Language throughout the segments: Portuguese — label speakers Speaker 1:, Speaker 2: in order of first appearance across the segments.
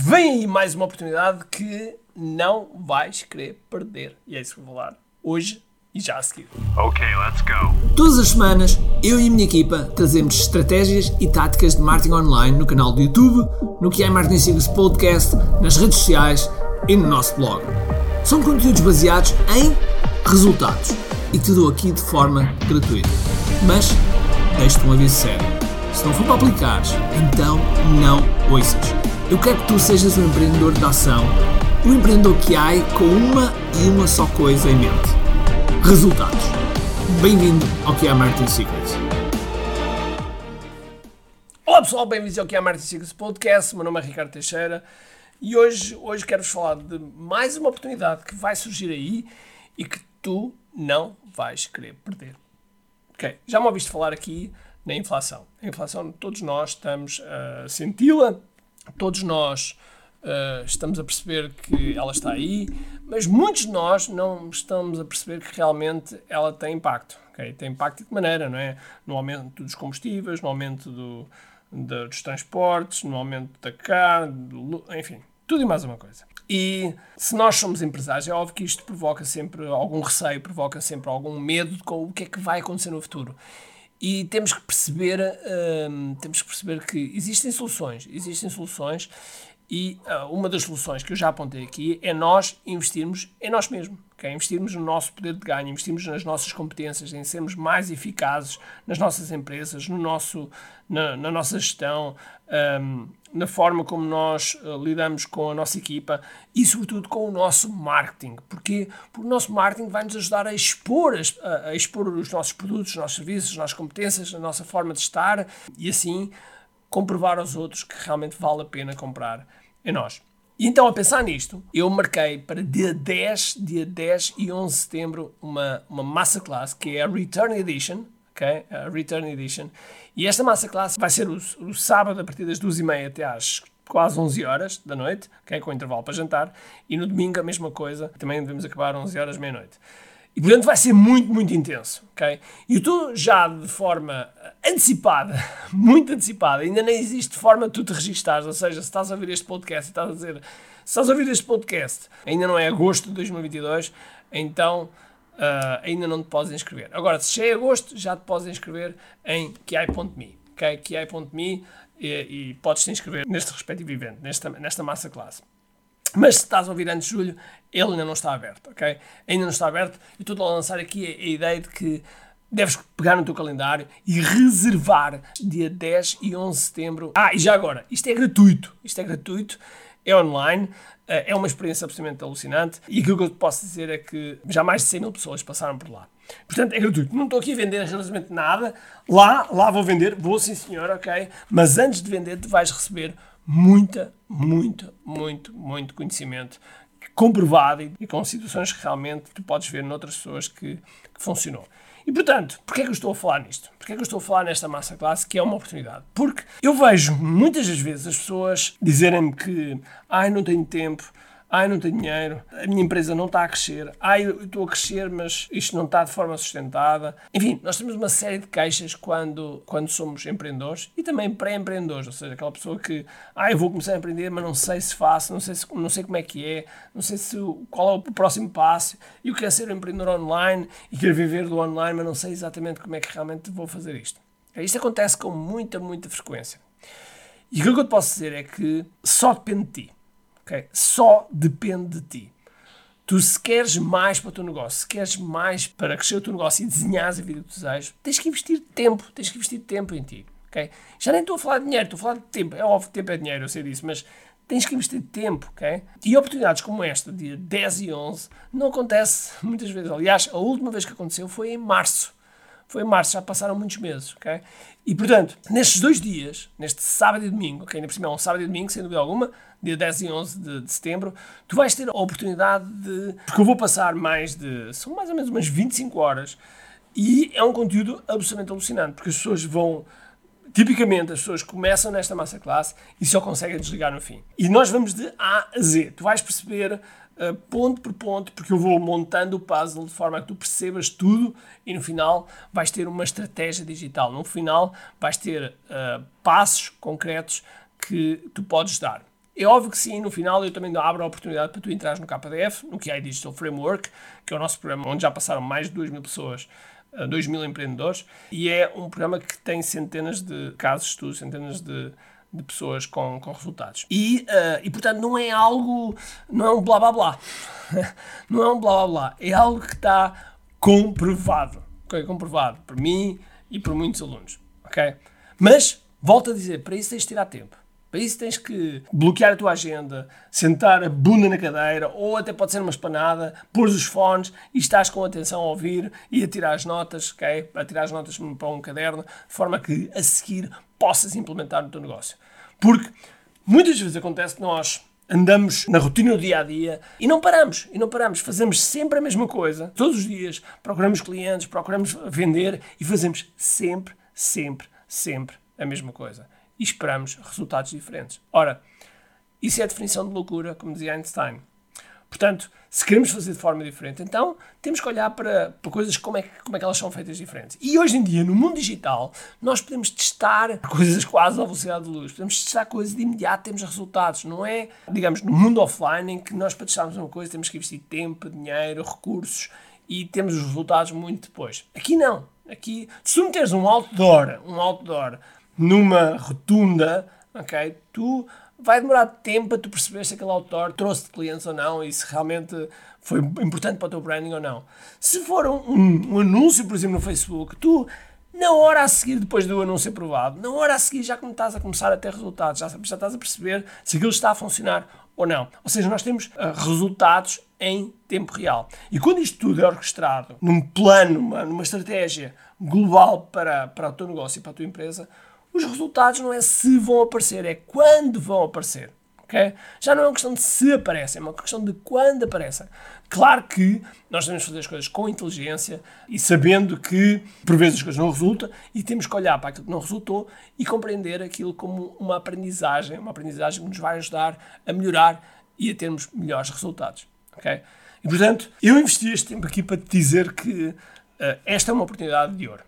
Speaker 1: vem aí mais uma oportunidade que não vais querer perder. E é isso que vou falar hoje e já a seguir.
Speaker 2: Ok, let's go.
Speaker 3: Todas as semanas, eu e a minha equipa trazemos estratégias e táticas de marketing online no canal do YouTube, no que é Marketing Secrets Podcast, nas redes sociais e no nosso blog. São conteúdos baseados em resultados e te dou aqui de forma gratuita. Mas deixo-te um aviso sério. Se não for para aplicares, então não ouças. Eu quero que tu sejas um empreendedor de ação, um empreendedor que há com uma e uma só coisa em mente: resultados. Bem-vindo ao que é Marketing Secrets.
Speaker 1: Olá pessoal, bem-vindos ao que é Marketing Secrets Podcast. Meu nome é Ricardo Teixeira e hoje, hoje quero-vos falar de mais uma oportunidade que vai surgir aí e que tu não vais querer perder. Ok, já me ouviste falar aqui na inflação. A inflação, todos nós estamos a senti-la, todos nós uh, estamos a perceber que ela está aí, mas muitos de nós não estamos a perceber que realmente ela tem impacto. Okay? Tem impacto de que maneira, não é? No aumento dos combustíveis, no aumento do, de, dos transportes, no aumento da carne, do, enfim, tudo e mais uma coisa. E se nós somos empresários, é óbvio que isto provoca sempre algum receio, provoca sempre algum medo com o que é que vai acontecer no futuro. E temos que perceber, hum, temos que perceber que existem soluções, existem soluções e uh, uma das soluções que eu já apontei aqui é nós investirmos em nós mesmos, okay? investirmos no nosso poder de ganho, investirmos nas nossas competências, em sermos mais eficazes nas nossas empresas, no nosso, na, na nossa gestão, um, na forma como nós uh, lidamos com a nossa equipa e, sobretudo, com o nosso marketing. Porquê? Porque o nosso marketing vai nos ajudar a expor, as, a, a expor os nossos produtos, os nossos serviços, as nossas competências, a nossa forma de estar e, assim, comprovar aos outros que realmente vale a pena comprar em nós. E então, a pensar nisto, eu marquei para dia 10, dia 10 e 11 de setembro uma, uma massa classe que é a Return Edition, ok? A Return Edition. E esta massa classe vai ser o, o sábado a partir das 2h30 até às quase 11 horas da noite, okay? com intervalo para jantar, e no domingo a mesma coisa, também devemos acabar 11 horas meia-noite. E portanto vai ser muito, muito intenso, ok? E eu estou já de forma antecipada, muito antecipada, ainda nem existe forma de tu te registares, ou seja, se estás a ouvir este podcast e estás a dizer, se estás a ouvir este podcast, ainda não é agosto de 2022, então uh, ainda não te podes inscrever. Agora, se já é agosto, já te podes inscrever em kiai.me, ok? kiai.me e, e podes te inscrever neste respectivo evento, nesta, nesta massa classe. Mas se estás a ouvir antes de julho, ele ainda não está aberto, ok? Ainda não está aberto. E estou a lançar aqui a, a ideia de que deves pegar no teu calendário e reservar dia 10 e 11 de setembro. Ah, e já agora, isto é gratuito. Isto é gratuito, é online, eh, é uma experiência absolutamente alucinante e aquilo que eu te posso dizer é que já mais de 100 mil pessoas passaram por lá. Portanto, é gratuito. Não estou aqui a vender relativamente nada. Lá, lá vou vender, vou sim senhor, ok? Mas antes de vender, tu vais receber muita, muito, muito, muito conhecimento comprovado e, com situações que realmente tu podes ver noutras pessoas que, que funcionou. E portanto, porquê é que eu estou a falar nisto? Porquê é que eu estou a falar nesta massa classe que é uma oportunidade? Porque eu vejo muitas das vezes as pessoas dizerem-me que ai, não tenho tempo, ai, não tenho dinheiro, a minha empresa não está a crescer, ai, eu estou a crescer, mas isto não está de forma sustentada. Enfim, nós temos uma série de queixas quando, quando somos empreendedores e também pré-empreendedores, ou seja, aquela pessoa que, ai, eu vou começar a empreender, mas não sei se faço, não sei, se, não sei como é que é, não sei se, qual é o próximo passo, eu quero ser um empreendedor online e quero viver do online, mas não sei exatamente como é que realmente vou fazer isto. Isto acontece com muita, muita frequência. E aquilo que eu te posso dizer é que só depende de ti. Okay? Só depende de ti. Tu, se queres mais para o teu negócio, se queres mais para crescer o teu negócio e desenhares a vida que desejas, tens que investir tempo, tens que investir tempo em ti. Okay? Já nem estou a falar de dinheiro, estou a falar de tempo. É óbvio que tempo é dinheiro, eu sei disso, mas tens que investir tempo, ok? E oportunidades como esta, dia 10 e 11, não acontece muitas vezes. Aliás, a última vez que aconteceu foi em março. Foi em março, já passaram muitos meses, ok? E portanto, nestes dois dias, neste sábado e domingo, ok? Ainda por cima é um sábado e domingo, sem dúvida alguma, dia 10 e 11 de, de, setembro, tu vais ter a oportunidade de. Porque eu vou passar mais de. São mais ou menos umas 25 horas e é um conteúdo absolutamente alucinante, porque as pessoas vão. Tipicamente, as pessoas começam nesta massa classe e só conseguem desligar no fim. E nós vamos de A a Z. Tu vais perceber uh, ponto por ponto, porque eu vou montando o puzzle de forma que tu percebas tudo e no final vais ter uma estratégia digital. No final vais ter uh, passos concretos que tu podes dar. É óbvio que sim, no final eu também abro a oportunidade para tu entrares no KDF, no QI Digital Framework, que é o nosso programa onde já passaram mais de 2 mil pessoas 2 mil empreendedores, e é um programa que tem centenas de casos de estudo, centenas de, de pessoas com, com resultados. E, uh, e, portanto, não é algo, não é um blá blá blá. não é um blá blá blá. É algo que está comprovado. Okay? Comprovado por mim e por muitos alunos. ok? Mas, volto a dizer, para isso tens de tirar tempo. Para isso tens que bloquear a tua agenda, sentar a bunda na cadeira, ou até pode ser uma espanada, pôr os fones e estás com atenção a ouvir e a tirar as notas, ok? A tirar as notas para um caderno, de forma que a seguir possas implementar no teu negócio. Porque muitas vezes acontece que nós andamos na rotina do dia a dia e não paramos, e não paramos, fazemos sempre a mesma coisa, todos os dias, procuramos clientes, procuramos vender e fazemos sempre, sempre, sempre a mesma coisa e esperamos resultados diferentes. Ora, isso é a definição de loucura, como dizia Einstein. Portanto, se queremos fazer de forma diferente, então temos que olhar para, para coisas como é, como é que elas são feitas diferentes. E hoje em dia, no mundo digital, nós podemos testar coisas quase à velocidade de luz. Podemos testar coisas de imediato, temos resultados. Não é, digamos, no mundo offline em que nós para testarmos uma coisa temos que investir tempo, dinheiro, recursos e temos os resultados muito depois. Aqui não. Aqui, se tu meteres um outdoor, um outdoor numa rotunda, ok? Tu vai demorar tempo para tu perceber se aquele autor trouxe clientes ou não e se realmente foi importante para o teu branding ou não. Se for um, um, um, anúncio, por exemplo, no Facebook, tu, na hora a seguir, depois do anúncio aprovado, na hora a seguir já estás a começar a ter resultados, já, já estás a perceber se aquilo está a funcionar ou não. Ou seja, nós temos uh, resultados em tempo real. E quando isto tudo é orquestrado num plano, numa, numa estratégia global para, para o teu negócio e para a tua empresa, os resultados não é se vão aparecer, é quando vão aparecer. Okay? Já não é uma questão de se aparecem, é uma questão de quando aparecem. Claro que nós devemos fazer as coisas com inteligência e sabendo que por vezes as coisas não resultam e temos que olhar para aquilo que não resultou e compreender aquilo como uma aprendizagem, uma aprendizagem que nos vai ajudar a melhorar e a termos melhores resultados. Okay? E portanto, eu investi este tempo aqui para te dizer que uh, esta é uma oportunidade de ouro.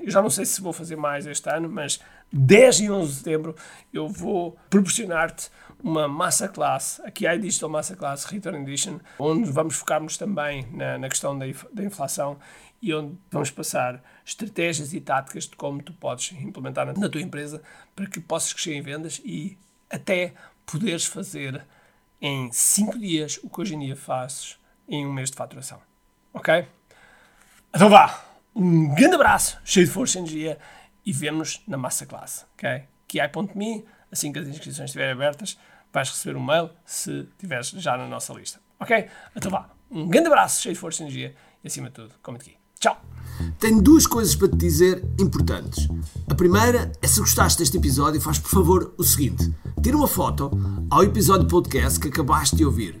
Speaker 1: Eu já não sei se vou fazer mais este ano, mas 10 e 11 de setembro eu vou proporcionar-te uma massa classe, aqui há Digital Massa Class Return Edition, onde vamos focar-nos também na, na questão da, da inflação e onde vamos passar estratégias e táticas de como tu podes implementar na, na tua empresa para que possas crescer em vendas e até poderes fazer em 5 dias o que hoje em dia fazes em um mês de faturação. Ok? Então vá! Um grande abraço, cheio de força e energia e vemos na massa classe, ok? QI.me, assim que as inscrições estiverem abertas, vais receber um mail se estiveres já na nossa lista, ok? Então vá, um grande abraço, cheio de força e energia e acima de tudo, como aqui. Tchau!
Speaker 3: Tenho duas coisas para te dizer importantes. A primeira é se gostaste deste episódio, faz por favor o seguinte: tira uma foto ao episódio podcast que acabaste de ouvir,